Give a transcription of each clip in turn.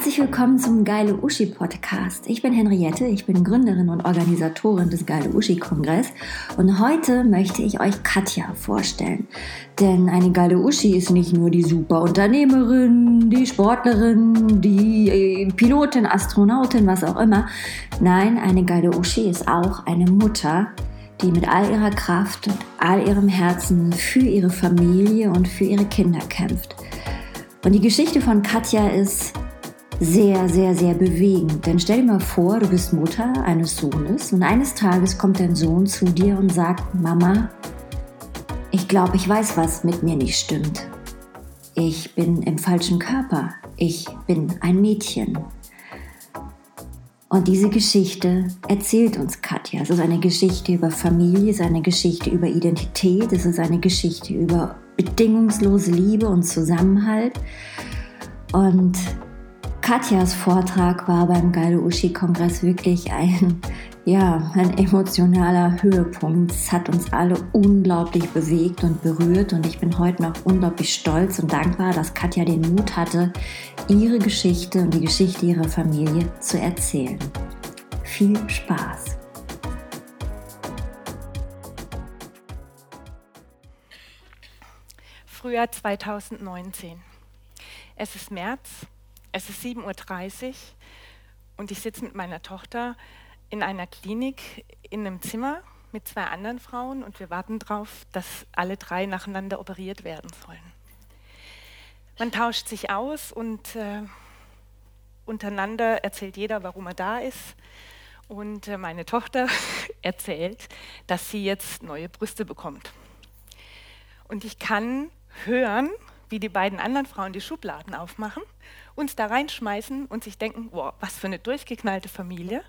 Herzlich willkommen zum Geile Uschi Podcast. Ich bin Henriette, ich bin Gründerin und Organisatorin des Geile Uschi Kongress und heute möchte ich euch Katja vorstellen. Denn eine Geile Uschi ist nicht nur die super Unternehmerin, die Sportlerin, die äh, Pilotin, Astronautin, was auch immer. Nein, eine Geile Uschi ist auch eine Mutter, die mit all ihrer Kraft und all ihrem Herzen für ihre Familie und für ihre Kinder kämpft. Und die Geschichte von Katja ist sehr, sehr, sehr bewegend. Denn stell dir mal vor, du bist Mutter eines Sohnes und eines Tages kommt dein Sohn zu dir und sagt, Mama, ich glaube, ich weiß, was mit mir nicht stimmt. Ich bin im falschen Körper. Ich bin ein Mädchen. Und diese Geschichte erzählt uns Katja. Es ist eine Geschichte über Familie, es ist eine Geschichte über Identität, es ist eine Geschichte über bedingungslose Liebe und Zusammenhalt. Und Katjas Vortrag war beim Geile Uschi-Kongress wirklich ein, ja, ein emotionaler Höhepunkt. Es hat uns alle unglaublich bewegt und berührt und ich bin heute noch unglaublich stolz und dankbar, dass Katja den Mut hatte, ihre Geschichte und die Geschichte ihrer Familie zu erzählen. Viel Spaß! Frühjahr 2019. Es ist März es ist 7.30 Uhr und ich sitze mit meiner Tochter in einer Klinik in einem Zimmer mit zwei anderen Frauen und wir warten darauf, dass alle drei nacheinander operiert werden sollen. Man tauscht sich aus und äh, untereinander erzählt jeder, warum er da ist. Und äh, meine Tochter erzählt, dass sie jetzt neue Brüste bekommt. Und ich kann hören, wie die beiden anderen Frauen die Schubladen aufmachen, uns da reinschmeißen und sich denken, wow, was für eine durchgeknallte Familie.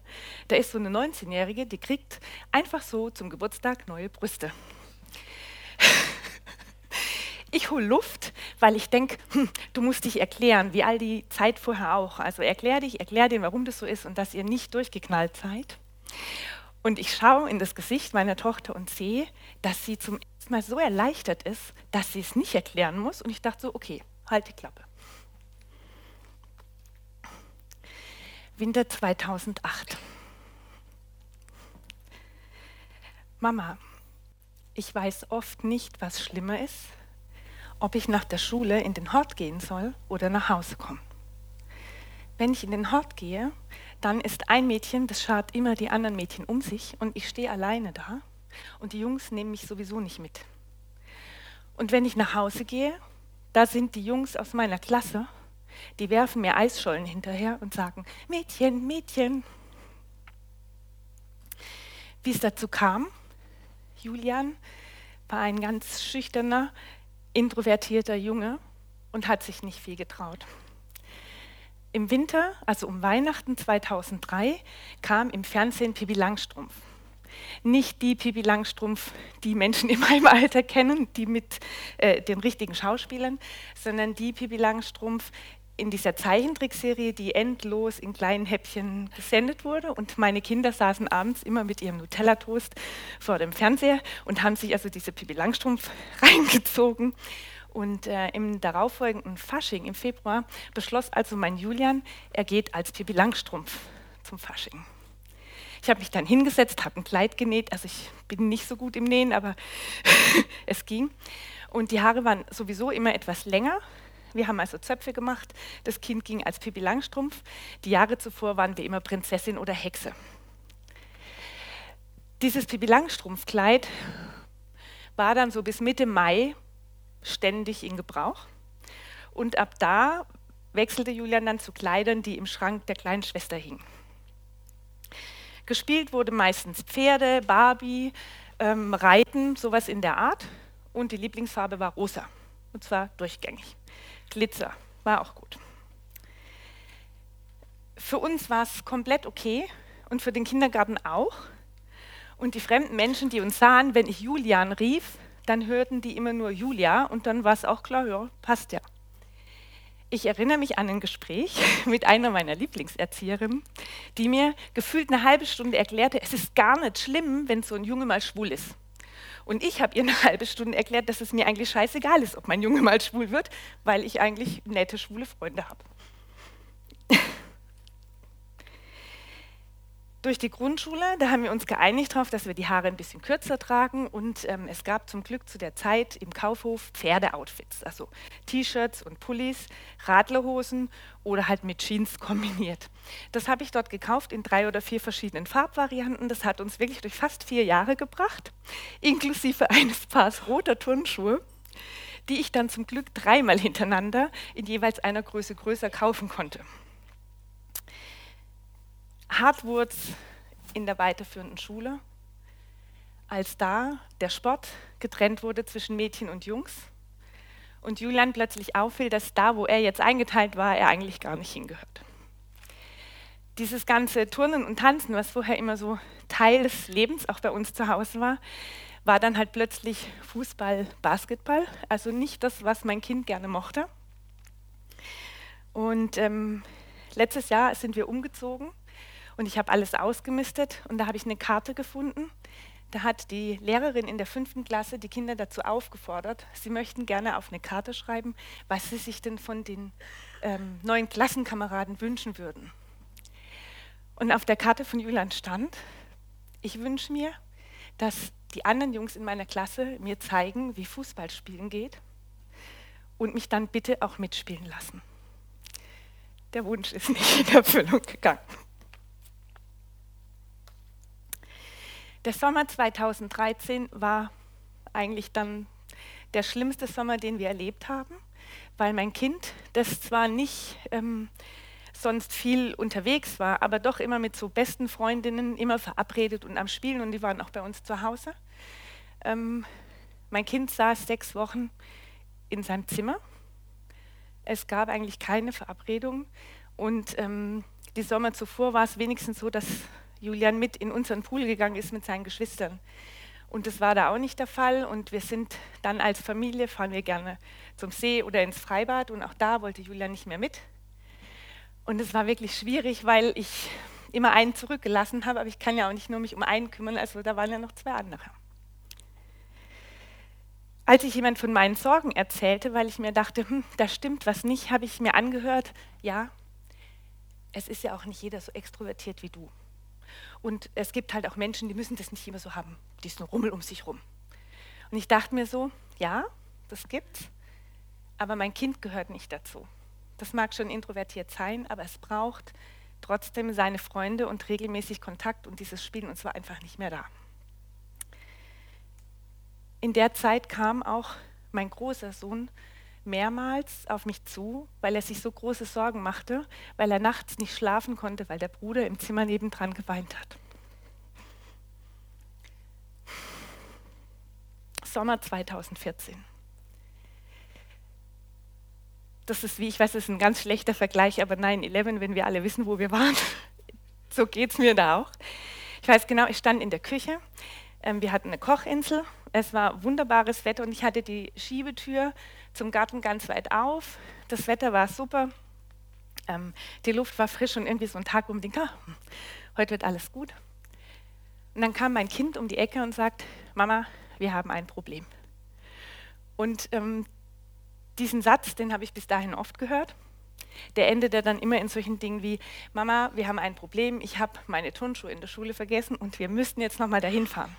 Da ist so eine 19-Jährige, die kriegt einfach so zum Geburtstag neue Brüste. Ich hole Luft, weil ich denke, hm, du musst dich erklären, wie all die Zeit vorher auch. Also erklär dich, erklär dir, warum das so ist und dass ihr nicht durchgeknallt seid. Und ich schaue in das Gesicht meiner Tochter und sehe, dass sie zum ersten Mal so erleichtert ist, dass sie es nicht erklären muss. Und ich dachte so, okay, halt die Klappe. Winter 2008. Mama, ich weiß oft nicht, was schlimmer ist, ob ich nach der Schule in den Hort gehen soll oder nach Hause kommen. Wenn ich in den Hort gehe, dann ist ein Mädchen, das schart immer die anderen Mädchen um sich und ich stehe alleine da und die Jungs nehmen mich sowieso nicht mit. Und wenn ich nach Hause gehe, da sind die Jungs aus meiner Klasse, die werfen mir Eisschollen hinterher und sagen, Mädchen, Mädchen. Wie es dazu kam, Julian war ein ganz schüchterner, introvertierter Junge und hat sich nicht viel getraut. Im Winter, also um Weihnachten 2003, kam im Fernsehen Pippi Langstrumpf. Nicht die Pippi Langstrumpf, die Menschen in meinem Alter kennen, die mit äh, den richtigen Schauspielern, sondern die Pippi Langstrumpf in dieser Zeichentrickserie, die endlos in kleinen Häppchen gesendet wurde. Und meine Kinder saßen abends immer mit ihrem Nutella-Toast vor dem Fernseher und haben sich also diese Pippi Langstrumpf reingezogen. Und äh, im darauffolgenden Fasching im Februar beschloss also mein Julian, er geht als Pippi Langstrumpf zum Fasching. Ich habe mich dann hingesetzt, habe ein Kleid genäht. Also ich bin nicht so gut im Nähen, aber es ging. Und die Haare waren sowieso immer etwas länger. Wir haben also Zöpfe gemacht. Das Kind ging als Pippi Langstrumpf. Die Jahre zuvor waren wir immer Prinzessin oder Hexe. Dieses Pippi Langstrumpf-Kleid war dann so bis Mitte Mai ständig in Gebrauch. Und ab da wechselte Julian dann zu Kleidern, die im Schrank der kleinen Schwester hingen. Gespielt wurde meistens Pferde, Barbie, ähm, Reiten, sowas in der Art. Und die Lieblingsfarbe war rosa. Und zwar durchgängig. Glitzer war auch gut. Für uns war es komplett okay und für den Kindergarten auch. Und die fremden Menschen, die uns sahen, wenn ich Julian rief, dann hörten die immer nur Julia und dann war es auch klar, ja, passt ja. Ich erinnere mich an ein Gespräch mit einer meiner Lieblingserzieherinnen, die mir gefühlt eine halbe Stunde erklärte, es ist gar nicht schlimm, wenn so ein Junge mal schwul ist. Und ich habe ihr eine halbe Stunde erklärt, dass es mir eigentlich scheißegal ist, ob mein Junge mal schwul wird, weil ich eigentlich nette schwule Freunde habe. durch die Grundschule, da haben wir uns geeinigt darauf, dass wir die Haare ein bisschen kürzer tragen und ähm, es gab zum Glück zu der Zeit im Kaufhof Pferdeoutfits, also T-Shirts und Pullis, Radlerhosen oder halt mit Jeans kombiniert. Das habe ich dort gekauft in drei oder vier verschiedenen Farbvarianten. Das hat uns wirklich durch fast vier Jahre gebracht, inklusive eines Paars roter Turnschuhe, die ich dann zum Glück dreimal hintereinander in jeweils einer Größe größer kaufen konnte hart wurde in der weiterführenden Schule, als da der Sport getrennt wurde zwischen Mädchen und Jungs und Julian plötzlich auffiel, dass da, wo er jetzt eingeteilt war, er eigentlich gar nicht hingehört. Dieses ganze Turnen und Tanzen, was vorher immer so Teil des Lebens auch bei uns zu Hause war, war dann halt plötzlich Fußball, Basketball, also nicht das, was mein Kind gerne mochte. Und ähm, letztes Jahr sind wir umgezogen und ich habe alles ausgemistet und da habe ich eine Karte gefunden. Da hat die Lehrerin in der fünften Klasse die Kinder dazu aufgefordert, sie möchten gerne auf eine Karte schreiben, was sie sich denn von den ähm, neuen Klassenkameraden wünschen würden. Und auf der Karte von Julian stand, ich wünsche mir, dass die anderen Jungs in meiner Klasse mir zeigen, wie Fußball spielen geht und mich dann bitte auch mitspielen lassen. Der Wunsch ist nicht in Erfüllung gegangen. Der Sommer 2013 war eigentlich dann der schlimmste Sommer, den wir erlebt haben, weil mein Kind, das zwar nicht ähm, sonst viel unterwegs war, aber doch immer mit so besten Freundinnen immer verabredet und am Spielen und die waren auch bei uns zu Hause. Ähm, mein Kind saß sechs Wochen in seinem Zimmer. Es gab eigentlich keine Verabredung und ähm, die Sommer zuvor war es wenigstens so, dass Julian mit in unseren Pool gegangen ist mit seinen Geschwistern. Und das war da auch nicht der Fall. Und wir sind dann als Familie, fahren wir gerne zum See oder ins Freibad. Und auch da wollte Julian nicht mehr mit. Und es war wirklich schwierig, weil ich immer einen zurückgelassen habe. Aber ich kann ja auch nicht nur mich um einen kümmern. Also da waren ja noch zwei andere. Als ich jemand von meinen Sorgen erzählte, weil ich mir dachte, hm, da stimmt was nicht, habe ich mir angehört, ja, es ist ja auch nicht jeder so extrovertiert wie du. Und es gibt halt auch Menschen, die müssen das nicht immer so haben, diesen Rummel um sich rum. Und ich dachte mir so, ja, das gibt's, aber mein Kind gehört nicht dazu. Das mag schon introvertiert sein, aber es braucht trotzdem seine Freunde und regelmäßig Kontakt und dieses Spielen und zwar einfach nicht mehr da. In der Zeit kam auch mein großer Sohn mehrmals auf mich zu, weil er sich so große Sorgen machte, weil er nachts nicht schlafen konnte, weil der Bruder im Zimmer nebendran geweint hat. Sommer 2014. Das ist wie, ich weiß, das ist ein ganz schlechter Vergleich, aber 9-11, wenn wir alle wissen, wo wir waren, so geht es mir da auch. Ich weiß genau, ich stand in der Küche, ähm, wir hatten eine Kochinsel, es war wunderbares Wetter und ich hatte die Schiebetür zum Garten ganz weit auf. Das Wetter war super, ähm, die Luft war frisch und irgendwie so ein Tag, wo man denkt, ah, heute wird alles gut. Und dann kam mein Kind um die Ecke und sagt, Mama, wir haben ein Problem. Und ähm, diesen Satz, den habe ich bis dahin oft gehört. Der endete dann immer in solchen Dingen wie, Mama, wir haben ein Problem, ich habe meine Turnschuhe in der Schule vergessen und wir müssten jetzt nochmal dahin fahren.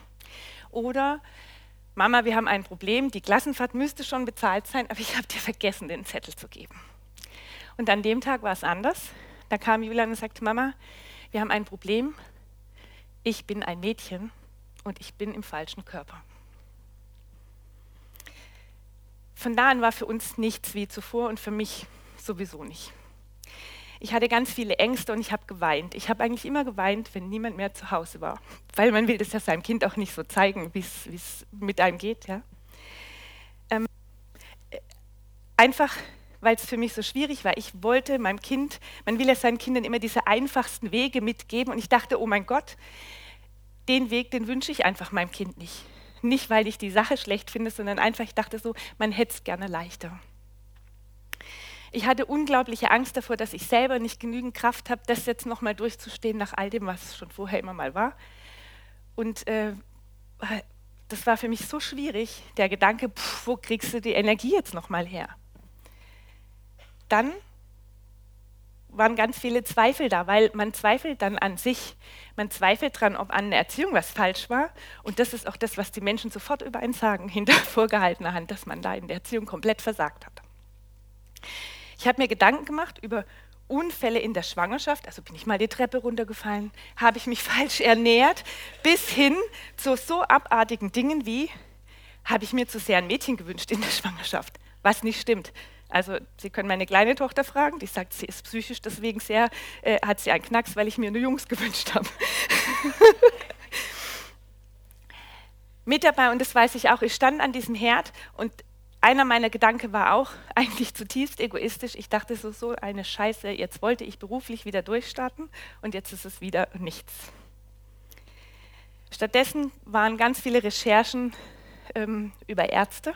Oder, Mama, wir haben ein Problem, die Klassenfahrt müsste schon bezahlt sein, aber ich habe dir vergessen, den Zettel zu geben. Und an dem Tag war es anders. Da kam Julian und sagte, Mama, wir haben ein Problem. Ich bin ein Mädchen und ich bin im falschen Körper. Von da an war für uns nichts wie zuvor und für mich sowieso nicht. Ich hatte ganz viele Ängste und ich habe geweint. Ich habe eigentlich immer geweint, wenn niemand mehr zu Hause war, weil man will das ja seinem Kind auch nicht so zeigen, wie es mit einem geht. Ja? Ähm, einfach, weil es für mich so schwierig war. Ich wollte meinem Kind, man will ja seinen Kindern immer diese einfachsten Wege mitgeben und ich dachte, oh mein Gott, den Weg, den wünsche ich einfach meinem Kind nicht. Nicht, weil ich die Sache schlecht finde, sondern einfach, ich dachte so, man hätte es gerne leichter. Ich hatte unglaubliche Angst davor, dass ich selber nicht genügend Kraft habe, das jetzt nochmal durchzustehen nach all dem, was schon vorher immer mal war. Und äh, das war für mich so schwierig, der Gedanke, pff, wo kriegst du die Energie jetzt nochmal her? Dann waren ganz viele Zweifel da, weil man zweifelt dann an sich. Man zweifelt daran, ob an der Erziehung was falsch war. Und das ist auch das, was die Menschen sofort über einen sagen, hinter vorgehaltener Hand, dass man da in der Erziehung komplett versagt hat. Ich habe mir Gedanken gemacht über Unfälle in der Schwangerschaft, also bin ich mal die Treppe runtergefallen, habe ich mich falsch ernährt, bis hin zu so abartigen Dingen wie, habe ich mir zu sehr ein Mädchen gewünscht in der Schwangerschaft, was nicht stimmt. Also Sie können meine kleine Tochter fragen, die sagt, sie ist psychisch deswegen sehr, äh, hat sie einen Knacks, weil ich mir nur Jungs gewünscht habe. Mit dabei, und das weiß ich auch, ich stand an diesem Herd und einer meiner Gedanken war auch eigentlich zutiefst egoistisch. Ich dachte so, so eine Scheiße, jetzt wollte ich beruflich wieder durchstarten und jetzt ist es wieder nichts. Stattdessen waren ganz viele Recherchen ähm, über Ärzte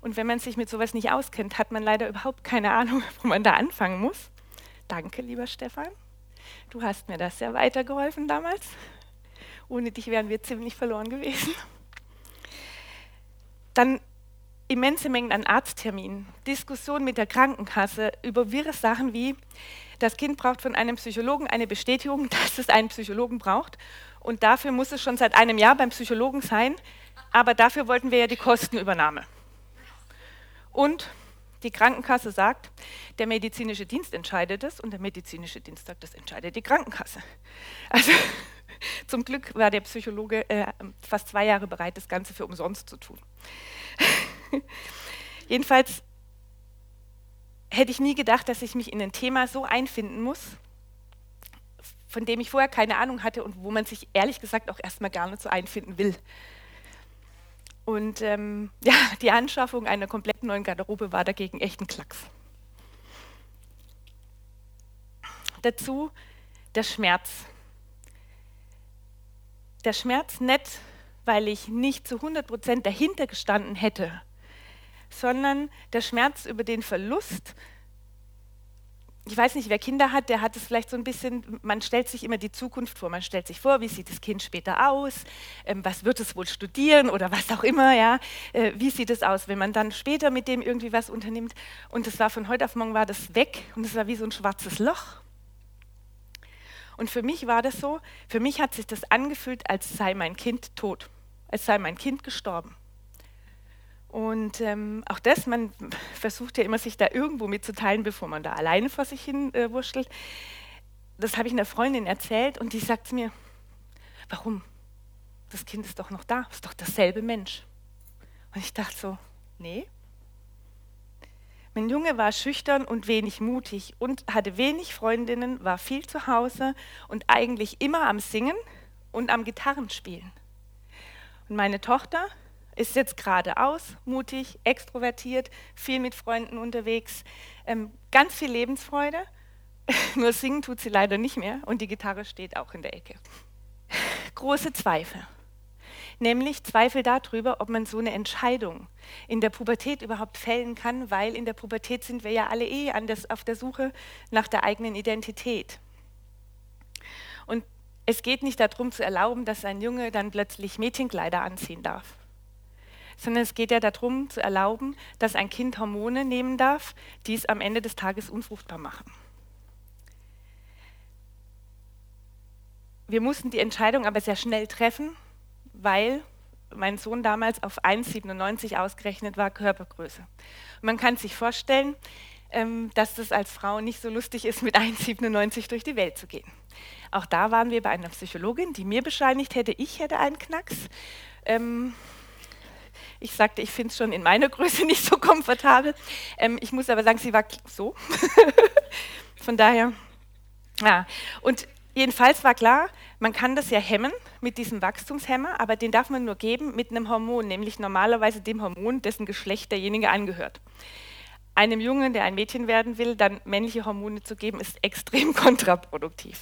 und wenn man sich mit sowas nicht auskennt, hat man leider überhaupt keine Ahnung, wo man da anfangen muss. Danke, lieber Stefan. Du hast mir das sehr weitergeholfen damals. Ohne dich wären wir ziemlich verloren gewesen. Dann immense Mengen an Arztterminen, Diskussionen mit der Krankenkasse über wirre Sachen wie, das Kind braucht von einem Psychologen eine Bestätigung, dass es einen Psychologen braucht. Und dafür muss es schon seit einem Jahr beim Psychologen sein. Aber dafür wollten wir ja die Kostenübernahme. Und die Krankenkasse sagt, der medizinische Dienst entscheidet es und der medizinische Dienst sagt, das entscheidet die Krankenkasse. Also zum Glück war der Psychologe äh, fast zwei Jahre bereit, das Ganze für umsonst zu tun. Jedenfalls hätte ich nie gedacht, dass ich mich in ein Thema so einfinden muss, von dem ich vorher keine Ahnung hatte und wo man sich ehrlich gesagt auch erstmal gar nicht so einfinden will. Und ähm, ja, die Anschaffung einer komplett neuen Garderobe war dagegen echt ein Klacks. Dazu der Schmerz. Der Schmerz nicht, weil ich nicht zu 100 Prozent dahinter gestanden hätte, sondern der Schmerz über den Verlust. Ich weiß nicht, wer Kinder hat, der hat es vielleicht so ein bisschen, man stellt sich immer die Zukunft vor, man stellt sich vor, wie sieht das Kind später aus, ähm, was wird es wohl studieren oder was auch immer, ja, äh, wie sieht es aus, wenn man dann später mit dem irgendwie was unternimmt? Und das war von heute auf morgen war das weg und es war wie so ein schwarzes Loch. Und für mich war das so, für mich hat sich das angefühlt, als sei mein Kind tot, als sei mein Kind gestorben. Und ähm, auch das, man versucht ja immer, sich da irgendwo mitzuteilen, bevor man da alleine vor sich hin äh, wurschtelt. Das habe ich einer Freundin erzählt und die sagt mir, warum? Das Kind ist doch noch da, ist doch dasselbe Mensch. Und ich dachte so, nee. Mein Junge war schüchtern und wenig mutig und hatte wenig Freundinnen, war viel zu Hause und eigentlich immer am Singen und am Gitarrenspielen. Und meine Tochter, ist jetzt geradeaus, mutig, extrovertiert, viel mit Freunden unterwegs, ähm, ganz viel Lebensfreude. Nur singen tut sie leider nicht mehr und die Gitarre steht auch in der Ecke. Große Zweifel. Nämlich Zweifel darüber, ob man so eine Entscheidung in der Pubertät überhaupt fällen kann, weil in der Pubertät sind wir ja alle eh das, auf der Suche nach der eigenen Identität. Und es geht nicht darum zu erlauben, dass ein Junge dann plötzlich Mädchenkleider anziehen darf sondern es geht ja darum zu erlauben, dass ein Kind Hormone nehmen darf, die es am Ende des Tages unfruchtbar machen. Wir mussten die Entscheidung aber sehr schnell treffen, weil mein Sohn damals auf 1,97 ausgerechnet war, Körpergröße. Man kann sich vorstellen, ähm, dass das als Frau nicht so lustig ist, mit 1,97 durch die Welt zu gehen. Auch da waren wir bei einer Psychologin, die mir bescheinigt hätte, ich hätte einen Knacks. Ähm, ich sagte, ich finde es schon in meiner Größe nicht so komfortabel. Ähm, ich muss aber sagen, sie war so. Von daher, ja. Und jedenfalls war klar, man kann das ja hemmen mit diesem Wachstumshemmer, aber den darf man nur geben mit einem Hormon, nämlich normalerweise dem Hormon, dessen Geschlecht derjenige angehört. Einem Jungen, der ein Mädchen werden will, dann männliche Hormone zu geben, ist extrem kontraproduktiv.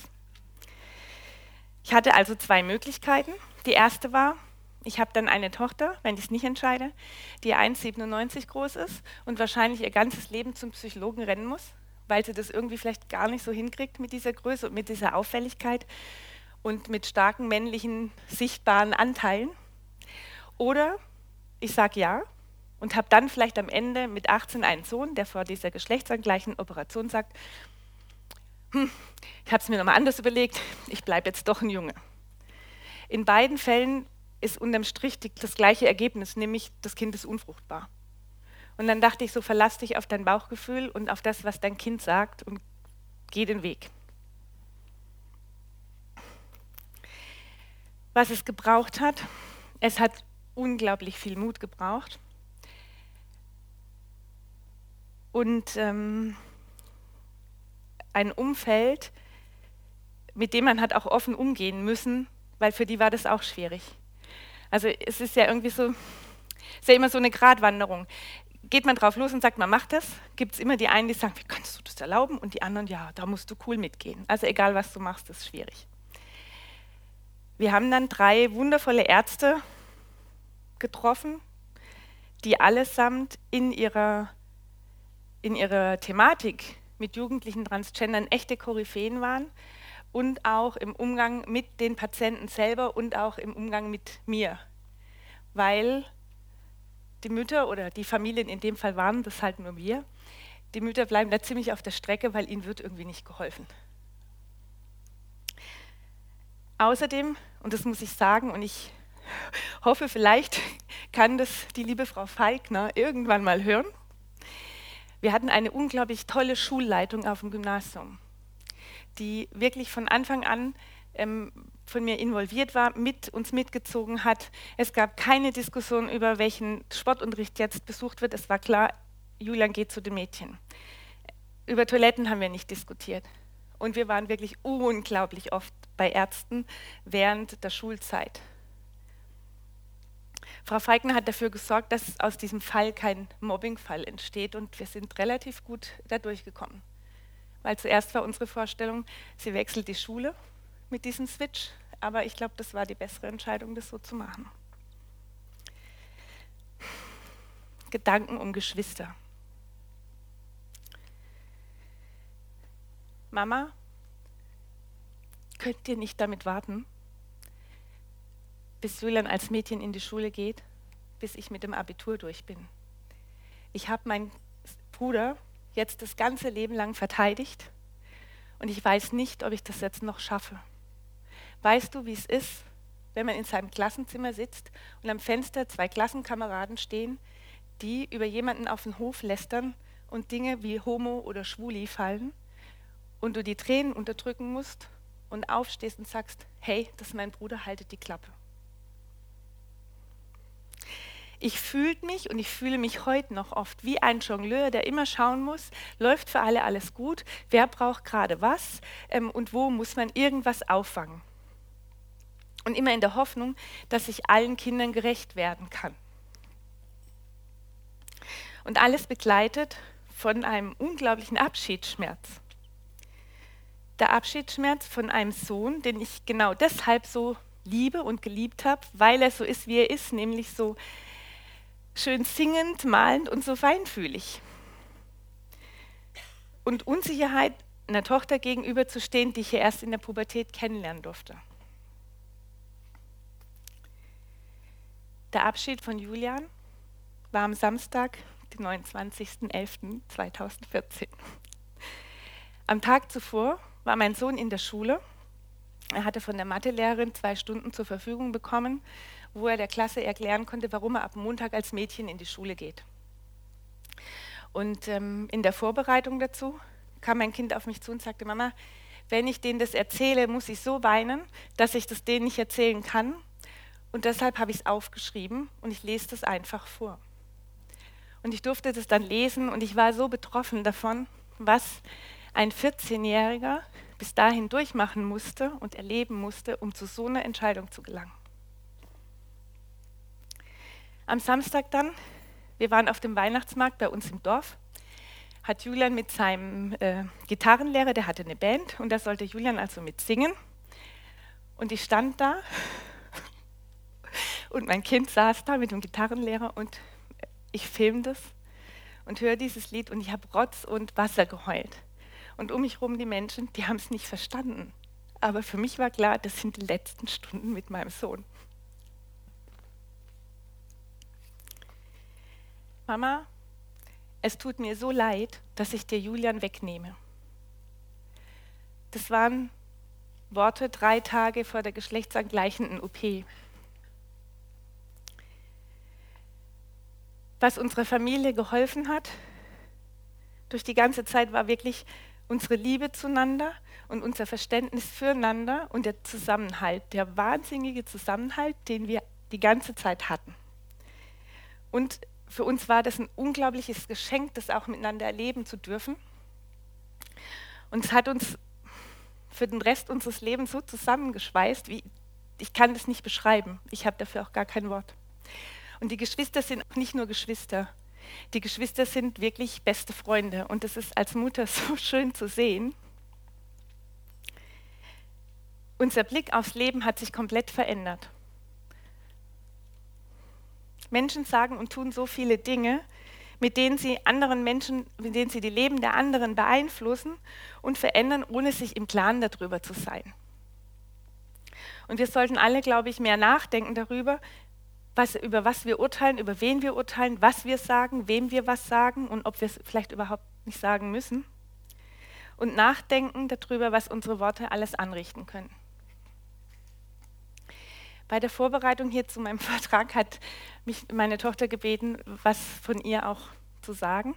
Ich hatte also zwei Möglichkeiten. Die erste war, ich habe dann eine Tochter, wenn ich es nicht entscheide, die 1,97 groß ist und wahrscheinlich ihr ganzes Leben zum Psychologen rennen muss, weil sie das irgendwie vielleicht gar nicht so hinkriegt mit dieser Größe und mit dieser Auffälligkeit und mit starken männlichen sichtbaren Anteilen. Oder ich sage ja und habe dann vielleicht am Ende mit 18 einen Sohn, der vor dieser geschlechtsangleichen Operation sagt, hm, ich habe es mir nochmal anders überlegt, ich bleibe jetzt doch ein Junge. In beiden Fällen ist unterm Strich das gleiche Ergebnis, nämlich das Kind ist unfruchtbar. Und dann dachte ich so, verlass dich auf dein Bauchgefühl und auf das, was dein Kind sagt und geh den Weg. Was es gebraucht hat, es hat unglaublich viel Mut gebraucht. Und ähm, ein Umfeld, mit dem man hat auch offen umgehen müssen, weil für die war das auch schwierig. Also es ist ja irgendwie so, ist ja immer so eine Gratwanderung. Geht man drauf los und sagt, man macht das, gibt es immer die einen, die sagen, wie kannst du das erlauben? Und die anderen, ja, da musst du cool mitgehen. Also egal, was du machst, ist schwierig. Wir haben dann drei wundervolle Ärzte getroffen, die allesamt in ihrer, in ihrer Thematik mit jugendlichen Transgendern echte Koryphäen waren und auch im Umgang mit den Patienten selber und auch im Umgang mit mir. Weil die Mütter oder die Familien in dem Fall waren das halt nur wir, die Mütter bleiben da ziemlich auf der Strecke, weil ihnen wird irgendwie nicht geholfen. Außerdem, und das muss ich sagen, und ich hoffe, vielleicht kann das die liebe Frau Feigner irgendwann mal hören, wir hatten eine unglaublich tolle Schulleitung auf dem Gymnasium die wirklich von Anfang an ähm, von mir involviert war, mit uns mitgezogen hat. Es gab keine Diskussion über welchen Sportunterricht jetzt besucht wird. Es war klar, Julian geht zu den Mädchen. Über Toiletten haben wir nicht diskutiert. Und wir waren wirklich unglaublich oft bei Ärzten während der Schulzeit. Frau Feigner hat dafür gesorgt, dass aus diesem Fall kein Mobbingfall entsteht und wir sind relativ gut da durchgekommen weil zuerst war unsere Vorstellung, sie wechselt die Schule mit diesem Switch, aber ich glaube, das war die bessere Entscheidung, das so zu machen. Gedanken um Geschwister. Mama, könnt ihr nicht damit warten, bis Julian als Mädchen in die Schule geht, bis ich mit dem Abitur durch bin? Ich habe meinen Bruder jetzt das ganze Leben lang verteidigt und ich weiß nicht, ob ich das jetzt noch schaffe. Weißt du, wie es ist, wenn man in seinem Klassenzimmer sitzt und am Fenster zwei Klassenkameraden stehen, die über jemanden auf den Hof lästern und Dinge wie Homo oder Schwuli fallen und du die Tränen unterdrücken musst und aufstehst und sagst, hey, das ist mein Bruder, haltet die Klappe. Ich fühle mich und ich fühle mich heute noch oft wie ein Jongleur, der immer schauen muss, läuft für alle alles gut, wer braucht gerade was ähm, und wo muss man irgendwas auffangen. Und immer in der Hoffnung, dass ich allen Kindern gerecht werden kann. Und alles begleitet von einem unglaublichen Abschiedsschmerz. Der Abschiedsschmerz von einem Sohn, den ich genau deshalb so liebe und geliebt habe, weil er so ist, wie er ist, nämlich so schön singend, malend und so feinfühlig. Und Unsicherheit einer Tochter gegenüberzustehen, die ich ja erst in der Pubertät kennenlernen durfte. Der Abschied von Julian war am Samstag, den 29.11.2014. Am Tag zuvor war mein Sohn in der Schule. Er hatte von der Mathelehrerin zwei Stunden zur Verfügung bekommen, wo er der Klasse erklären konnte, warum er ab Montag als Mädchen in die Schule geht. Und ähm, in der Vorbereitung dazu kam mein Kind auf mich zu und sagte, Mama, wenn ich denen das erzähle, muss ich so weinen, dass ich das denen nicht erzählen kann. Und deshalb habe ich es aufgeschrieben und ich lese das einfach vor. Und ich durfte das dann lesen und ich war so betroffen davon, was ein 14-Jähriger bis dahin durchmachen musste und erleben musste, um zu so einer Entscheidung zu gelangen. Am Samstag dann, wir waren auf dem Weihnachtsmarkt bei uns im Dorf, hat Julian mit seinem äh, Gitarrenlehrer, der hatte eine Band und da sollte Julian also mit singen. Und ich stand da und mein Kind saß da mit dem Gitarrenlehrer und ich filme das und höre dieses Lied und ich habe Rotz und Wasser geheult. Und um mich herum die Menschen, die haben es nicht verstanden. Aber für mich war klar, das sind die letzten Stunden mit meinem Sohn. Mama, es tut mir so leid, dass ich dir Julian wegnehme. Das waren Worte drei Tage vor der geschlechtsangleichenden OP. Was unserer Familie geholfen hat, durch die ganze Zeit war wirklich unsere Liebe zueinander und unser Verständnis füreinander und der Zusammenhalt, der wahnsinnige Zusammenhalt, den wir die ganze Zeit hatten. Und für uns war das ein unglaubliches Geschenk, das auch miteinander erleben zu dürfen. Und es hat uns für den Rest unseres Lebens so zusammengeschweißt, wie ich kann das nicht beschreiben. Ich habe dafür auch gar kein Wort. Und die Geschwister sind auch nicht nur Geschwister. Die Geschwister sind wirklich beste Freunde. Und das ist als Mutter so schön zu sehen. Unser Blick aufs Leben hat sich komplett verändert. Menschen sagen und tun so viele Dinge, mit denen sie anderen Menschen, mit denen sie die Leben der anderen beeinflussen und verändern, ohne sich im Klaren darüber zu sein. Und wir sollten alle, glaube ich, mehr nachdenken darüber, was, über was wir urteilen, über wen wir urteilen, was wir sagen, wem wir was sagen und ob wir es vielleicht überhaupt nicht sagen müssen. Und nachdenken darüber, was unsere Worte alles anrichten können. Bei der Vorbereitung hier zu meinem Vertrag hat mich meine Tochter gebeten, was von ihr auch zu sagen.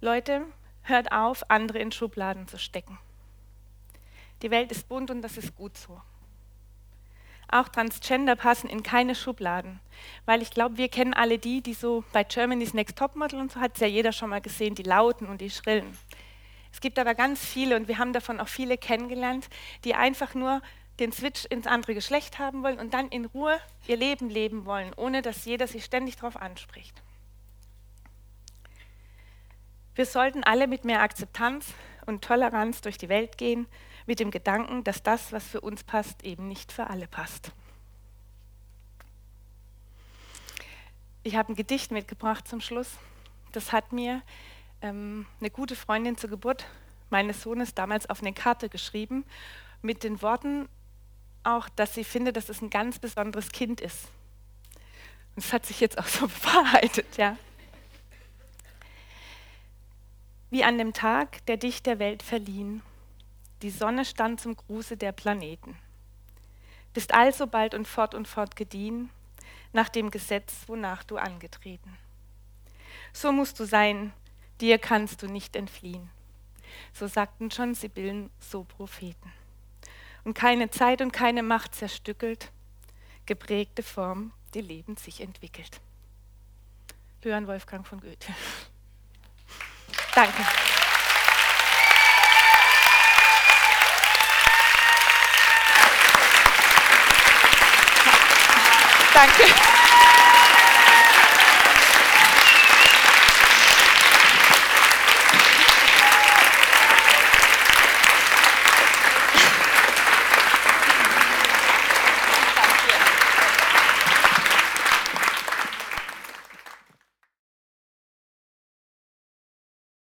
Leute, hört auf, andere in Schubladen zu stecken. Die Welt ist bunt und das ist gut so. Auch Transgender passen in keine Schubladen, weil ich glaube, wir kennen alle die, die so bei Germany's Next Topmodel und so hat es ja jeder schon mal gesehen, die lauten und die schrillen. Es gibt aber ganz viele und wir haben davon auch viele kennengelernt, die einfach nur den Switch ins andere Geschlecht haben wollen und dann in Ruhe ihr Leben leben wollen, ohne dass jeder sich ständig darauf anspricht. Wir sollten alle mit mehr Akzeptanz und Toleranz durch die Welt gehen, mit dem Gedanken, dass das, was für uns passt, eben nicht für alle passt. Ich habe ein Gedicht mitgebracht zum Schluss. Das hat mir ähm, eine gute Freundin zur Geburt meines Sohnes damals auf eine Karte geschrieben mit den Worten, auch, dass sie findet, dass es ein ganz besonderes Kind ist. Und es hat sich jetzt auch so bewahrheitet, ja. Wie an dem Tag, der dich der Welt verliehen, die Sonne stand zum Gruße der Planeten. Bist also bald und fort und fort gediehen, nach dem Gesetz, wonach du angetreten. So musst du sein, dir kannst du nicht entfliehen. So sagten schon Sibyllen, so Propheten und keine Zeit und keine Macht zerstückelt, geprägte Form, die Leben sich entwickelt. Johann Wolfgang von Goethe. Danke. Danke.